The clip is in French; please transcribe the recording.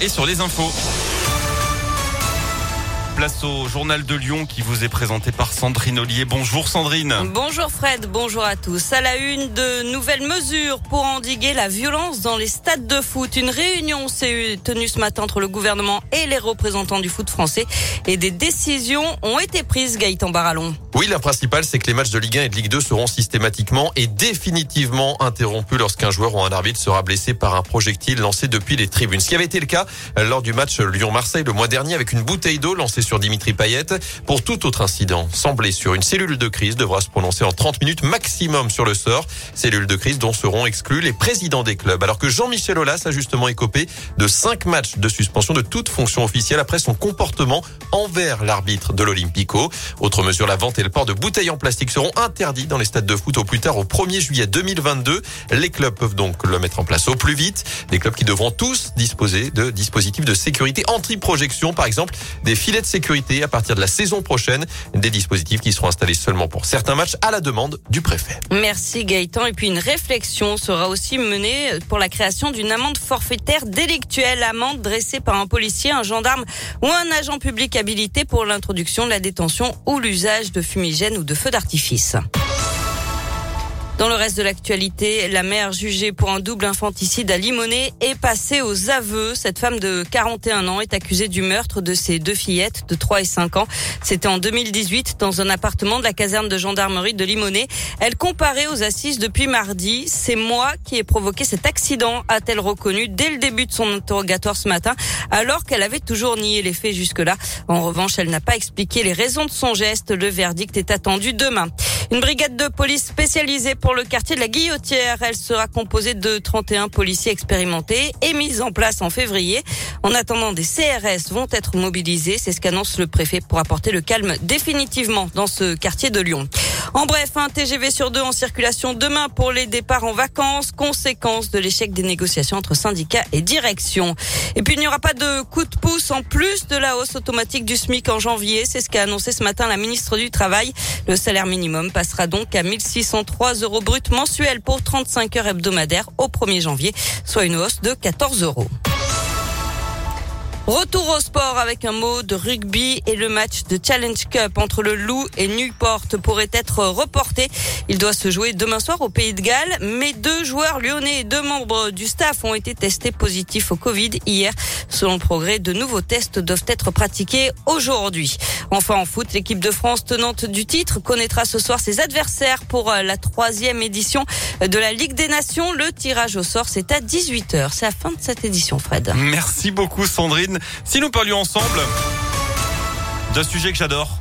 et sur les infos. Place au journal de Lyon qui vous est présenté par Sandrine Ollier. Bonjour Sandrine. Bonjour Fred, bonjour à tous. À la une de nouvelles mesures pour endiguer la violence dans les stades de foot. Une réunion s'est tenue ce matin entre le gouvernement et les représentants du foot français et des décisions ont été prises Gaëtan Barallon. Oui, la principale, c'est que les matchs de Ligue 1 et de Ligue 2 seront systématiquement et définitivement interrompus lorsqu'un joueur ou un arbitre sera blessé par un projectile lancé depuis les tribunes. Ce qui avait été le cas lors du match Lyon-Marseille le mois dernier avec une bouteille d'eau lancée sur Dimitri Payet. Pour tout autre incident sans blessure, une cellule de crise devra se prononcer en 30 minutes maximum sur le sort. Cellule de crise dont seront exclus les présidents des clubs. Alors que Jean-Michel Aulas a justement écopé de 5 matchs de suspension de toute fonction officielle après son comportement envers l'arbitre de l'Olympico. Autre mesure, la vente et le port de bouteilles en plastique seront interdits dans les stades de foot au plus tard au 1er juillet 2022. Les clubs peuvent donc le mettre en place au plus vite. Des clubs qui devront tous disposer de dispositifs de sécurité anti-projection, par exemple des filets de sécurité à partir de la saison prochaine. Des dispositifs qui seront installés seulement pour certains matchs à la demande du préfet. Merci Gaëtan. Et puis une réflexion sera aussi menée pour la création d'une amende forfaitaire délictuelle. Amende dressée par un policier, un gendarme ou un agent public habilité pour l'introduction la détention ou l'usage de fumigènes ou de feux d'artifice. Dans le reste de l'actualité, la mère jugée pour un double infanticide à Limonest est passée aux aveux. Cette femme de 41 ans est accusée du meurtre de ses deux fillettes de 3 et 5 ans. C'était en 2018 dans un appartement de la caserne de gendarmerie de Limonest. Elle comparait aux assises depuis mardi. C'est moi qui ai provoqué cet accident, a-t-elle reconnu dès le début de son interrogatoire ce matin, alors qu'elle avait toujours nié les faits jusque-là. En revanche, elle n'a pas expliqué les raisons de son geste. Le verdict est attendu demain. Une brigade de police spécialisée pour le quartier de la Guillotière. Elle sera composée de 31 policiers expérimentés et mise en place en février. En attendant, des CRS vont être mobilisés. C'est ce qu'annonce le préfet pour apporter le calme définitivement dans ce quartier de Lyon. En bref, un TGV sur deux en circulation demain pour les départs en vacances, conséquence de l'échec des négociations entre syndicats et direction. Et puis il n'y aura pas de coup de pouce en plus de la hausse automatique du SMIC en janvier. C'est ce qu'a annoncé ce matin la ministre du Travail. Le salaire minimum passera donc à 1603 euros bruts mensuels pour 35 heures hebdomadaires au 1er janvier, soit une hausse de 14 euros. Retour au sport avec un mot de rugby et le match de Challenge Cup entre le Loup et Newport pourrait être reporté. Il doit se jouer demain soir au Pays de Galles, mais deux joueurs lyonnais et deux membres du staff ont été testés positifs au Covid hier. Selon le progrès, de nouveaux tests doivent être pratiqués aujourd'hui. Enfin en foot, l'équipe de France tenante du titre connaîtra ce soir ses adversaires pour la troisième édition de la Ligue des Nations. Le tirage au sort, c'est à 18h. C'est la fin de cette édition, Fred. Merci beaucoup Sandrine. Si nous parlions ensemble d'un sujet que j'adore.